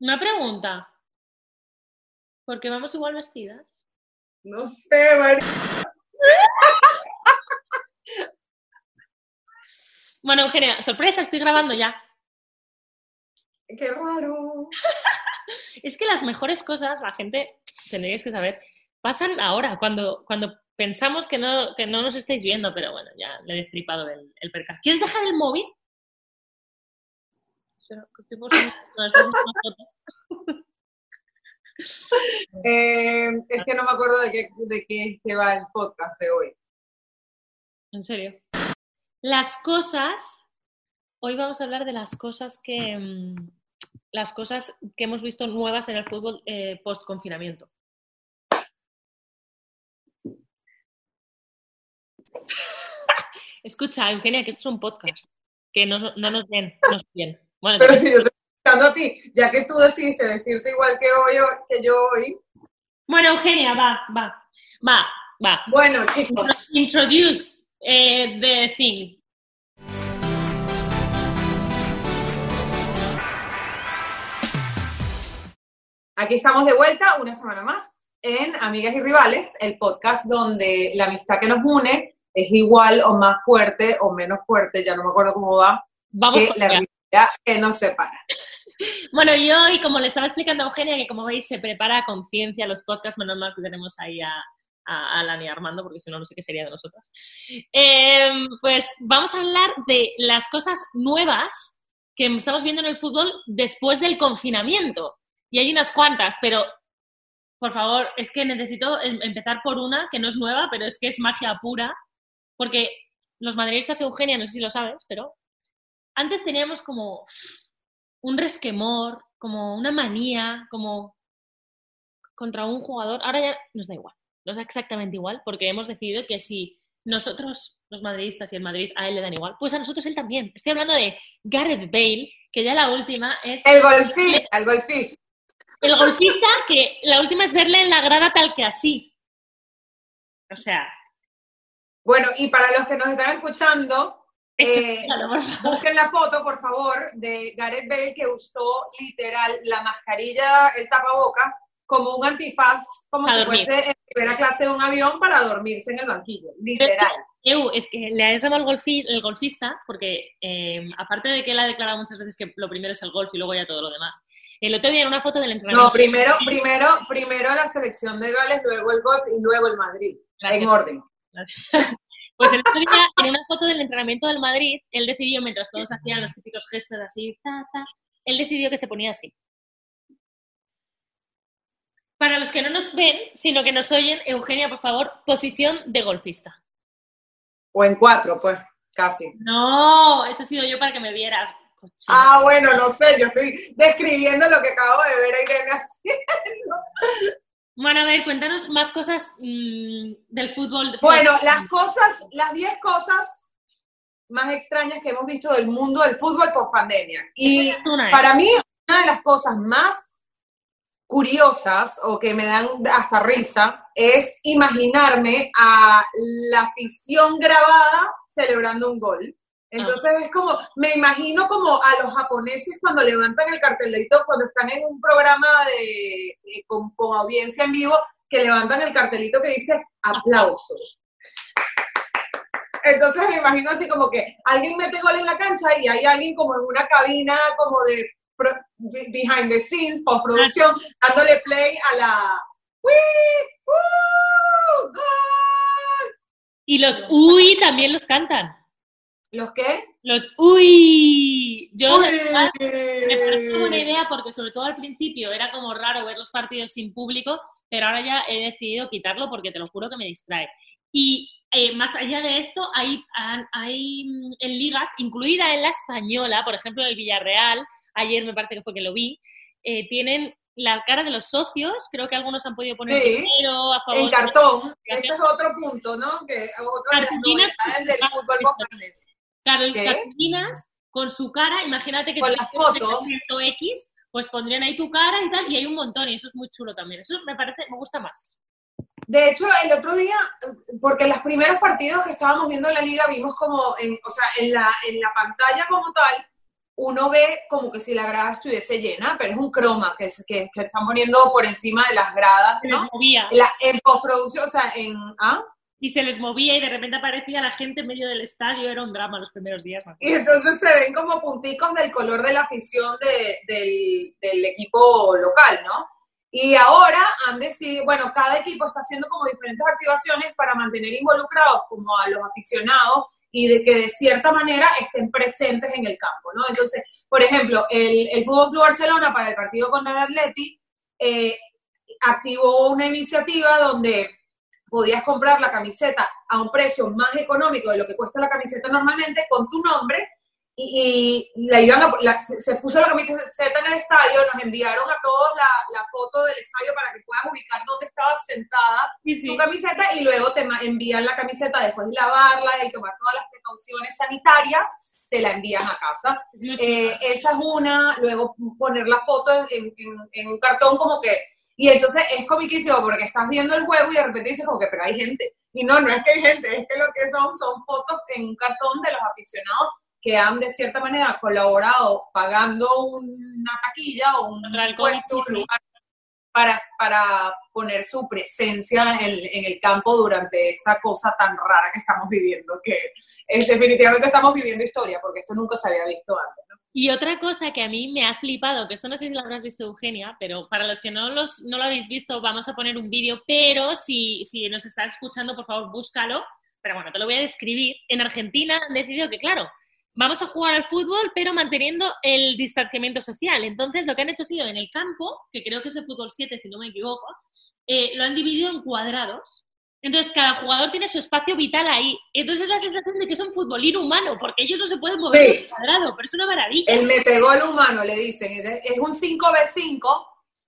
Una pregunta. ¿Por qué vamos igual vestidas? No sé, María. Bueno, Eugenia, sorpresa, estoy grabando ya. Qué raro. Es que las mejores cosas, la gente, tendréis que saber, pasan ahora, cuando, cuando pensamos que no, que no nos estáis viendo, pero bueno, ya le he destripado el, el percal. ¿Quieres dejar el móvil? Espera, que estoy foto. Eh, es que no me acuerdo de qué, de qué es que va el podcast de hoy. En serio. Las cosas. Hoy vamos a hablar de las cosas que. mm, las cosas que hemos visto nuevas en el fútbol post confinamiento. Escucha, Eugenia, que esto es un podcast. Que no, no nos ven, no nos ven. Bueno, Pero si yo estoy escuchando a ti, ya que tú decidiste vestirte igual que, hoy, que yo hoy. bueno, Eugenia, va, va, va, va. Bueno, chicos, Introduce eh, the thing. aquí estamos de vuelta una semana más en Amigas y Rivales, el podcast donde la amistad que nos une es igual o más fuerte o menos fuerte, ya no me acuerdo cómo va, Vamos que la que nos separa. Bueno, y hoy, como le estaba explicando a Eugenia, que como veis se prepara a conciencia los podcasts, menos mal que tenemos ahí a, a Alan y Armando, porque si no, no sé qué sería de nosotros. Eh, pues vamos a hablar de las cosas nuevas que estamos viendo en el fútbol después del confinamiento. Y hay unas cuantas, pero por favor, es que necesito em- empezar por una que no es nueva, pero es que es magia pura, porque los madridistas, Eugenia, no sé si lo sabes, pero antes teníamos como un resquemor, como una manía, como contra un jugador. Ahora ya nos da igual, nos da exactamente igual, porque hemos decidido que si nosotros, los madridistas y el Madrid, a él le dan igual, pues a nosotros él también. Estoy hablando de Gareth Bale, que ya la última es El golfista, el golfista. el golfista, que la última es verle en la grada tal que así. O sea, Bueno, y para los que nos están escuchando, eso, Eh, claro, busquen la foto, por favor, de Gareth Bale que usó literal la mascarilla, el tapaboca, como un antifaz, como si dormir. fuese en primera clase de un avión para dormirse en el banquillo, literal. Eu, es que le llamado el, golfi- el golfista porque, eh, aparte de que él ha declarado muchas veces que lo primero es el golf y luego ya todo lo demás, el otro día en una foto del entrenamiento... No, primero, primero, primero la selección de Gales, luego el golf y luego el Madrid, Gracias. en orden. Pues el otro día, en una foto del entrenamiento del Madrid, él decidió, mientras todos hacían los típicos gestos así, ta, ta, él decidió que se ponía así. Para los que no nos ven, sino que nos oyen, Eugenia, por favor, posición de golfista. O en cuatro, pues, casi. No, eso ha sido yo para que me vieras. Ah, bueno, no sé, yo estoy describiendo lo que acabo de ver a Irene haciendo. Bueno, a ver, cuéntanos más cosas mm, del fútbol. Bueno, las cosas, las 10 cosas más extrañas que hemos visto del mundo del fútbol post pandemia. Y para mí, una de las cosas más curiosas o que me dan hasta risa es imaginarme a la afición grabada celebrando un gol. Entonces es como, me imagino como a los japoneses cuando levantan el cartelito, cuando están en un programa de, de- con, con audiencia en vivo, que levantan el cartelito que dice aplausos. Entonces me imagino así como que alguien mete gol en la cancha y hay alguien como en una cabina como de pro- be- behind the scenes, postproducción, dándole play a la ¡Wii! ¡Uh! ¡Gol! Y los uy también los cantan. ¿Los qué? Los uy. Yo de verdad, me parece una buena idea porque sobre todo al principio era como raro ver los partidos sin público, pero ahora ya he decidido quitarlo porque te lo juro que me distrae. Y eh, más allá de esto, hay, hay mm, en ligas, incluida en la española, por ejemplo, el Villarreal, ayer me parece que fue que lo vi, eh, tienen la cara de los socios, creo que algunos han podido poner Sí, dinero a favor En de- cartón. Ese es otro punto, ¿no? Que otra de las del fútbol. Carol- ¿Qué? cartulinas con su cara, imagínate que Con tú la foto. X, pues pondrían ahí tu cara y tal, y hay un montón, y eso es muy chulo también. Eso me parece, me gusta más. De hecho, el otro día, porque los primeros partidos que estábamos viendo en la liga vimos como, en, o sea, en la, en la pantalla como tal, uno ve como que si la grada estuviese llena, pero es un croma que, que, que están poniendo por encima de las gradas, Se les ¿no? movía. La, en postproducción, o sea, en... ¿ah? Y se les movía y de repente aparecía la gente en medio del estadio. Era un drama los primeros días. Y entonces se ven como punticos del color de la afición de- del, del equipo local, ¿no? Y ahora han decidido, bueno, cada equipo está haciendo como diferentes activaciones para mantener involucrados como a los aficionados y de que de cierta manera estén presentes en el campo, ¿no? Entonces, por ejemplo, el, el Fútbol Club Barcelona para el partido contra el Atleti eh, activó una iniciativa donde podías comprar la camiseta a un precio más económico de lo que cuesta la camiseta normalmente con tu nombre y, y la iban a- la- se puso la camiseta en el estadio, nos enviaron a todos la, la foto del estadio para que puedas ubicar dónde estabas sentada Sí, sí. tu camiseta y luego te envían la camiseta después de lavarla y tomar todas las precauciones sanitarias, te la envían a casa. Eh, esa es una, luego poner la foto en, en- en un cartón como que, y entonces es comiquísimo porque estás viendo el juego y de repente dices como que, pero hay gente. Y no, no es que hay gente, es que lo que son son fotos en un cartón de los aficionados que han de cierta manera colaborado pagando una taquilla o un puesto, un lugar para, para poner su presencia en, en el campo durante esta cosa tan rara que estamos viviendo, que es, definitivamente estamos viviendo historia, porque esto nunca se había visto antes. Y otra cosa que a mí me ha flipado, que esto no sé si lo habrás visto Eugenia, pero para los que no, los, no lo habéis visto, vamos a poner un vídeo, pero si, si nos estás escuchando, por favor, búscalo. Pero bueno, te lo voy a describir. En Argentina han decidido que, claro, vamos a jugar al fútbol, pero manteniendo el distanciamiento social. Entonces, lo que han hecho ha sido en el campo, que creo que es de fútbol 7, si no me equivoco, eh, lo han dividido en cuadrados. Entonces, cada jugador tiene su espacio vital ahí. Entonces, es la sensación de que es un futbolín humano, porque ellos no se pueden mover Sí. en el cuadrado, pero es una maravilla. El metegol humano, le dicen, es un 5v5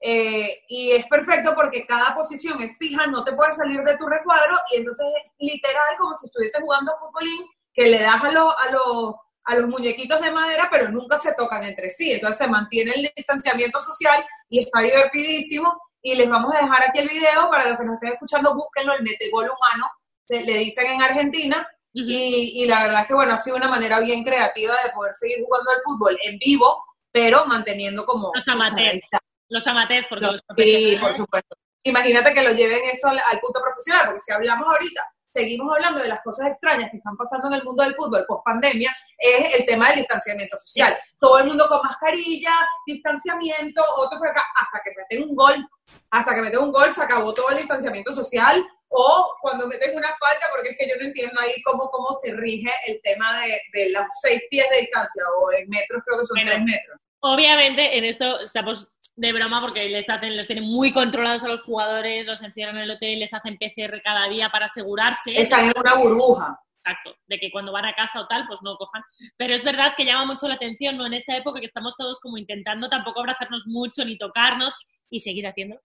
eh, y es perfecto porque cada posición es fija, no te puedes salir de tu recuadro y entonces es literal como si estuviese jugando futbolín que le das a, los a, los a los muñequitos de madera, pero nunca se tocan entre sí. Entonces se mantiene el distanciamiento social y está divertidísimo. Y les vamos a dejar aquí el video para los que nos estén escuchando, búsquenlo, el metegol humano, se- le dicen en Argentina. Y, y la verdad es que, bueno, ha sido una manera bien creativa de poder seguir jugando al fútbol en vivo, pero manteniendo como... Los amateurs. Los amateurs, porque los Sí, por supuesto. Imagínate que lo lleven esto al, al punto profesional, porque si hablamos ahorita, seguimos hablando de las cosas extrañas que están pasando en el mundo del fútbol post pandemia, es el tema del distanciamiento social. Todo el mundo con mascarilla, distanciamiento, otro por acá, hasta que meten un gol, hasta que meten un gol se acabó todo el distanciamiento social, o cuando meten una falta, porque es que yo no entiendo ahí cómo, cómo se rige el tema de, de los seis pies de distancia, o en metros creo que son Bueno. tres metros. Obviamente, en esto estamos de broma porque les hacen, los tienen muy controlados a los jugadores, los encierran en el hotel, les hacen PCR cada día para asegurarse. Están en una burbuja. Exacto, de que cuando van a casa o tal, pues no cojan. Pero es verdad que llama mucho la atención, ¿no? En esta época que estamos todos como intentando tampoco abrazarnos mucho ni tocarnos y seguir haciendo.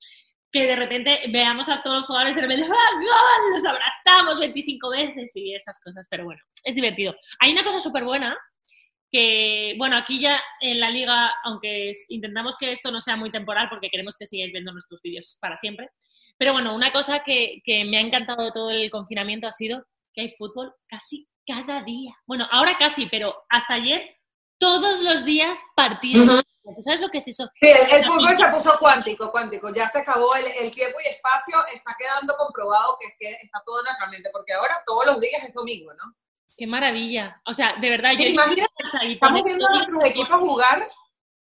Que de repente veamos a todos los jugadores de repente, ¡ah, gol! Los abrazamos 25 veces y esas cosas. Pero bueno, es divertido. Hay una cosa súper buena que, bueno, aquí ya en la liga, aunque intentamos que esto no sea muy temporal porque queremos que sigáis viendo nuestros vídeos para siempre, pero bueno, una cosa que, que me ha encantado de todo el confinamiento ha sido que hay fútbol casi cada día. Bueno, ahora casi, pero hasta ayer, todos los días partidos. Ujú. ¿Tú sabes lo que es eso? Sí, el, el fútbol se puso cuántico, cuántico. Ya se acabó el, el tiempo y espacio. Está quedando comprobado que, que está todo en la porque ahora todos los días es domingo, ¿no? Qué maravilla. O sea, de verdad, yo... ¿Te imaginas? Estamos viendo a nuestros equipos jugar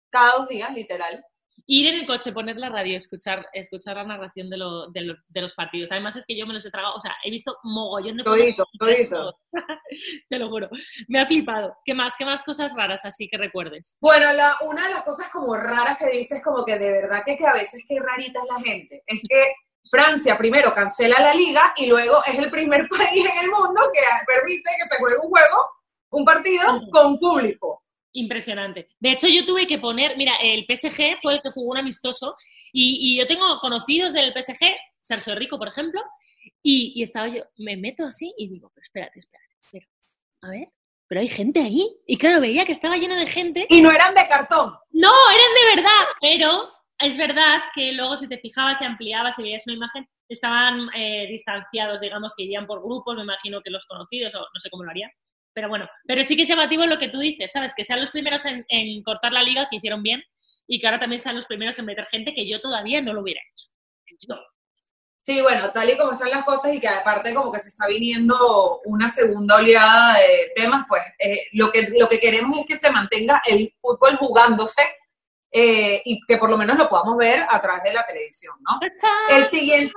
cada dos días, literal. Ir en el coche, poner la radio, escuchar, escuchar la narración de, lo- de lo- de los partidos. Además es que yo me los he tragado, o sea, he visto mogollón de Todito, todito. Te lo juro. Me ha flipado. ¿Qué más? ¿Qué más cosas raras así que recuerdes? Bueno, la, una de las cosas como raras que dices, como que de verdad que, que a veces qué rarita es la gente, es que Francia primero cancela la liga y luego es el primer país en el mundo que permite que se juegue un juego, un partido con público. Impresionante. De hecho, yo tuve que poner, mira, el PSG fue el que jugó un amistoso y, y yo tengo conocidos del PSG, Sergio Rico, por ejemplo, y, y estaba yo, me meto así y digo, pero espérate, espérate, pero, a ver, pero hay gente ahí. Y claro, veía que estaba lleno de gente. Y no eran de cartón. No, eran de verdad, pero es verdad que luego si te fijabas, se ampliaba, si veías una imagen, estaban eh, distanciados, digamos, que irían por grupos, me imagino que los conocidos, o no sé cómo lo harían. Pero bueno, pero sí que es llamativo lo que tú dices, ¿sabes? Que sean los primeros en, cortar la liga, que hicieron bien, y que ahora también sean los primeros en meter gente que yo todavía no lo hubiera hecho. Sí, bueno, tal y como están las cosas y que aparte como que se está viniendo una segunda oleada de temas, pues eh, lo, que, lo que queremos es que se mantenga el fútbol jugándose eh, y que por lo menos lo podamos ver a través de la televisión, ¿no? El siguiente...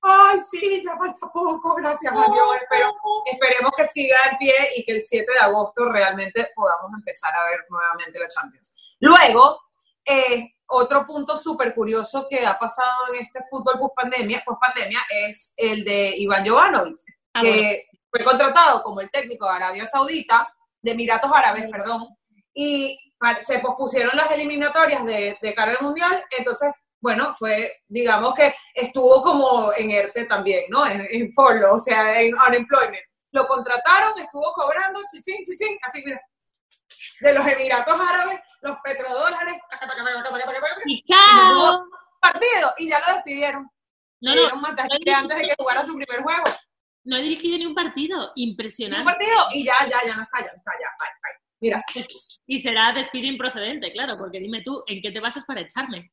Ay, sí, ya falta poco, gracias a Dios. Espero, esperemos que siga en pie y que el 7 de agosto realmente podamos empezar a ver nuevamente la Champions. Luego, eh, otro punto súper curioso que ha pasado en este fútbol post pandemia, post pandemia es el de Iván Jovanovic, Ah, que fue contratado como el técnico de Arabia Saudita, de Emiratos Árabes, perdón, y se pospusieron las eliminatorias de, de cara al Mundial, entonces, bueno, fue, digamos que estuvo como en ERTE también, ¿no? En, en o sea, en unemployment. Lo contrataron, estuvo cobrando, chichín, chichín, así mira, de los Emiratos Árabes, los petrodólares, ¡Y chao! partido, y ya lo despidieron. No, no, no antes de que jugara su primer juego. no he dirigido ni un partido. Un Impresionante. partido, y ya, ya, ya no está, ya no está, ya, bye, bye. Mira, Y será despido improcedente, claro, porque dime tú, ¿en qué te basas para echarme?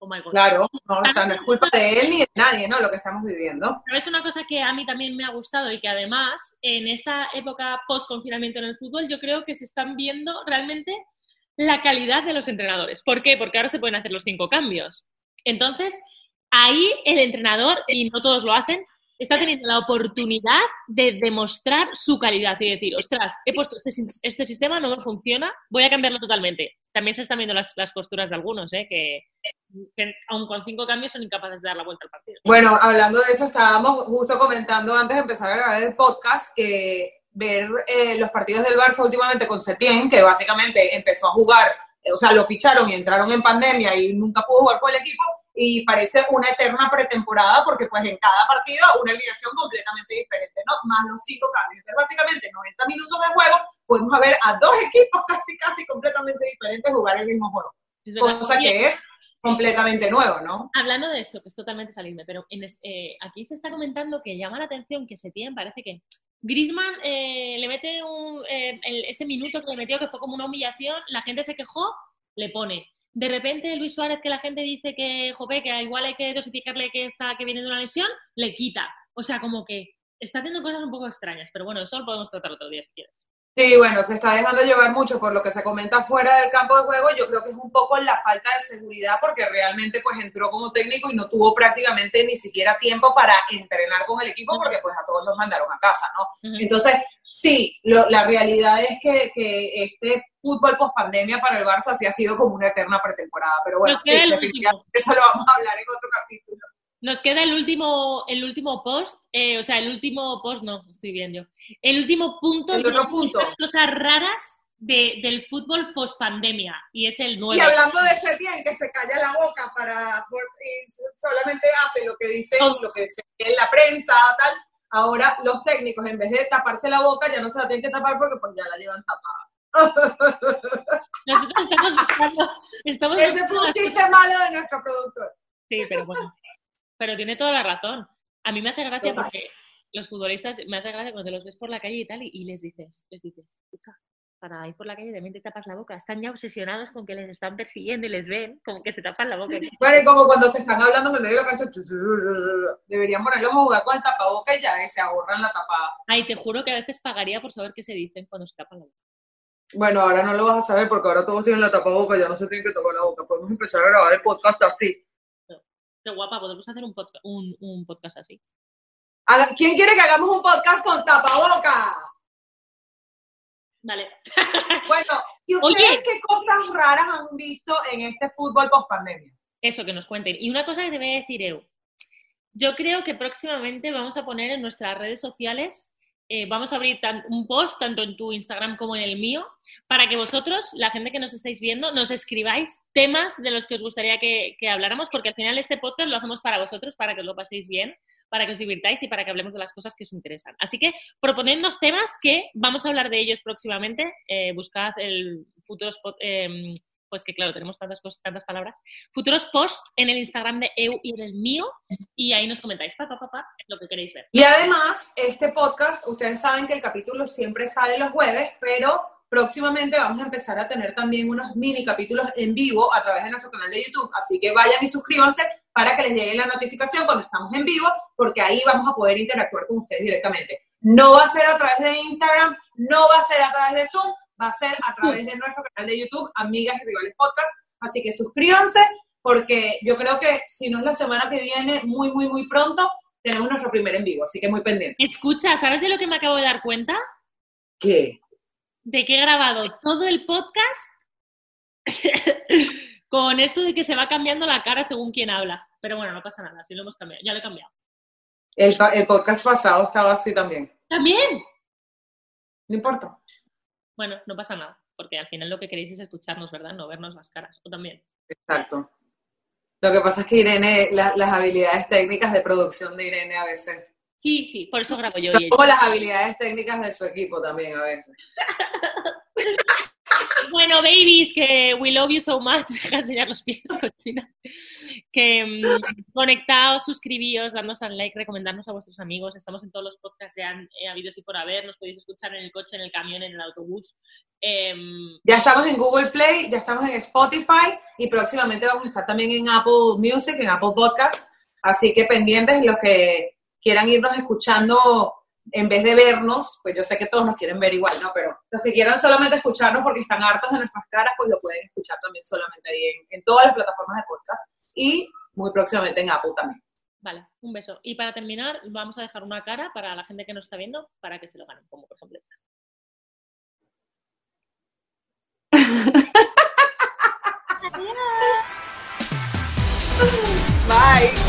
Oh my God. claro, no, o sea, no es culpa de él ni de nadie, ¿no? Lo que estamos viviendo. Pero es una cosa que a mí también me ha gustado y que además en esta época post-confinamiento en el fútbol yo creo que se están viendo realmente la calidad de los entrenadores. ¿Por qué? Porque ahora se pueden hacer los cinco cambios. Entonces, ahí el entrenador, y no todos lo hacen, está teniendo la oportunidad de demostrar su calidad y decir, ostras, he puesto este, este sistema, no me funciona, voy a cambiarlo totalmente. También se están viendo las, las posturas de algunos, ¿eh? que, que aun con cinco cambios son incapaces de dar la vuelta al partido. Bueno, hablando de eso, estábamos justo comentando antes de empezar a grabar el podcast que ver eh, los partidos del Barça últimamente con Setién, que básicamente empezó a jugar, eh, o sea, lo ficharon y entraron en pandemia y nunca pudo jugar por el equipo, y parece una eterna pretemporada porque pues en cada partido una alineación completamente diferente, ¿no? Más los cinco cambios. Entonces, básicamente 90 minutos de juego, podemos ver a dos equipos casi, casi completamente diferentes jugar el mismo juego. Cosa que es completamente nuevo, ¿no? Hablando de esto, que es totalmente salirme, pero en es- eh, aquí se está comentando que llama la atención que Setién parece que Grisman le mete un, eh, el- ese minuto que le metió que fue como una humillación, la gente se quejó, le pone. De repente Luis Suárez, que la gente dice que, jope, que igual hay que dosificarle que está, que viene de una lesión, le quita. O sea, como que está haciendo cosas un poco extrañas, pero bueno, eso lo podemos tratar otro día si quieres. Sí, bueno, se está dejando llevar mucho por lo que se comenta fuera del campo de juego. Yo creo que es un poco la falta de seguridad porque realmente pues entró como técnico y no tuvo prácticamente ni siquiera tiempo para entrenar con el equipo porque pues a todos los mandaron a casa, ¿no? Entonces, sí, lo- la realidad es que, que este fútbol post pandemia para el Barça sí ha sido como una eterna pretemporada, pero bueno, Nos sí, queda el definitivamente eso lo vamos a hablar en otro capítulo. Nos queda el último, el último post, eh, o sea, el último post, no, estoy bien yo. El último punto El de otro las cosas raras de- del fútbol post pandemia, y es el Y 9. hablando de ese bien que se calla la boca para por- y solamente hace lo que dice Oh. lo que dice en la prensa tal, ahora los técnicos en vez de taparse la boca ya no se la tienen que tapar porque pues ya la llevan tapada. Nosotros estamos buscando, estamos Ese fue un chiste cosas- malo de nuestro productor. Sí, pero bueno. Pero tiene toda la razón. A mí me hace gracia Total. porque los futbolistas, me hace gracia cuando los ves por la calle y tal, y, y les dices, les dices, escucha, para ir por la calle también te tapas la boca. Están ya obsesionados con que les están persiguiendo y les ven, como que se tapan la boca. Bueno, y como cuando se están hablando en el medio de la cancha, deberían ponerlos a jugar con el tapaboca y ya se ahorran la tapada. Ay, te juro que a veces pagaría por saber qué se dicen cuando se tapan la boca. Bueno, ahora no lo vas a saber porque ahora todos tienen la tapaboca, ya no se tienen que tapar la boca. Podemos empezar a grabar el podcast así. Qué guapa, podemos hacer un, podca- un, un podcast así. ¿Quién quiere que hagamos un podcast con tapaboca? Vale. Bueno, ¿y ustedes Oye. qué cosas raras han visto en este fútbol post pandemia? Eso, que nos cuenten. Y una cosa que te voy a decir, Eu. Yo creo que próximamente vamos a poner en nuestras redes sociales, eh, vamos a abrir un post tanto en tu Instagram como en el mío, para que vosotros, la gente que nos estáis viendo, nos escribáis temas de los que os gustaría que, que habláramos, porque al final este podcast lo hacemos para vosotros, para que os lo paséis bien, para que os divirtáis y para que hablemos de las cosas que os interesan. Así que proponednos temas que vamos a hablar de ellos próximamente. Eh, buscad el futuros pod- em, pues que claro, tenemos tantas cosas, tantas palabras. Futuros posts en el Instagram de EU y en el mío, y ahí nos comentáis, papá, papá, lo que queréis ver. Y además, este podcast, ustedes saben que el capítulo siempre sale los jueves, pero próximamente vamos a empezar a tener también unos mini capítulos en vivo a través de nuestro canal de YouTube. Así que vayan y suscríbanse para que les llegue la notificación cuando estamos en vivo, porque ahí vamos a poder interactuar con ustedes directamente. No va a ser a través de Instagram, no va a ser a través de Zoom, va a ser a través de nuestro canal de YouTube, Amigas y Rivales Podcast. Así que suscríbanse, porque yo creo que si no es la semana que viene, muy, muy, muy pronto, tenemos nuestro primer en vivo. Así que muy pendiente. Escucha, ¿sabes de lo que me acabo de dar cuenta? ¿Qué? De que he grabado todo el podcast con esto de que se va cambiando la cara según quien habla. Pero bueno, no pasa nada, sí lo hemos cambiado, ya lo he cambiado. El, podcast pasado estaba así también. También. No importa. Bueno, no pasa nada, porque al final lo que queréis es escucharnos, ¿verdad? No vernos las caras. O también. Exacto. Lo que pasa es que Irene, la- las habilidades técnicas de producción de Irene a veces. Sí, sí, por eso grabo yo como las habilidades técnicas de su equipo también a veces. Bueno, babies, que we love you so much. Deja de enseñar los pies, cochina. Que mm, conectaos, suscribíos, darnos al like, recomendarnos a vuestros amigos. Estamos en todos los podcasts, sean eh, habidos y por haber. Nos podéis escuchar en el coche, en el camión, en el autobús. Em, Ya estamos en Google Play, ya estamos en Spotify y próximamente vamos a estar también en Apple Music, en Apple Podcast. Así que pendientes los que quieran irnos escuchando en vez de vernos, pues yo sé que todos nos quieren ver igual, ¿no? Pero los que quieran solamente escucharnos porque están hartos de nuestras caras, pues lo pueden escuchar también solamente ahí en, en todas las plataformas de podcast y muy próximamente en Apple también. vale, un beso. Y para terminar, vamos a dejar una cara para la gente que nos está viendo para que se lo ganen, como por ejemplo esta. Bye.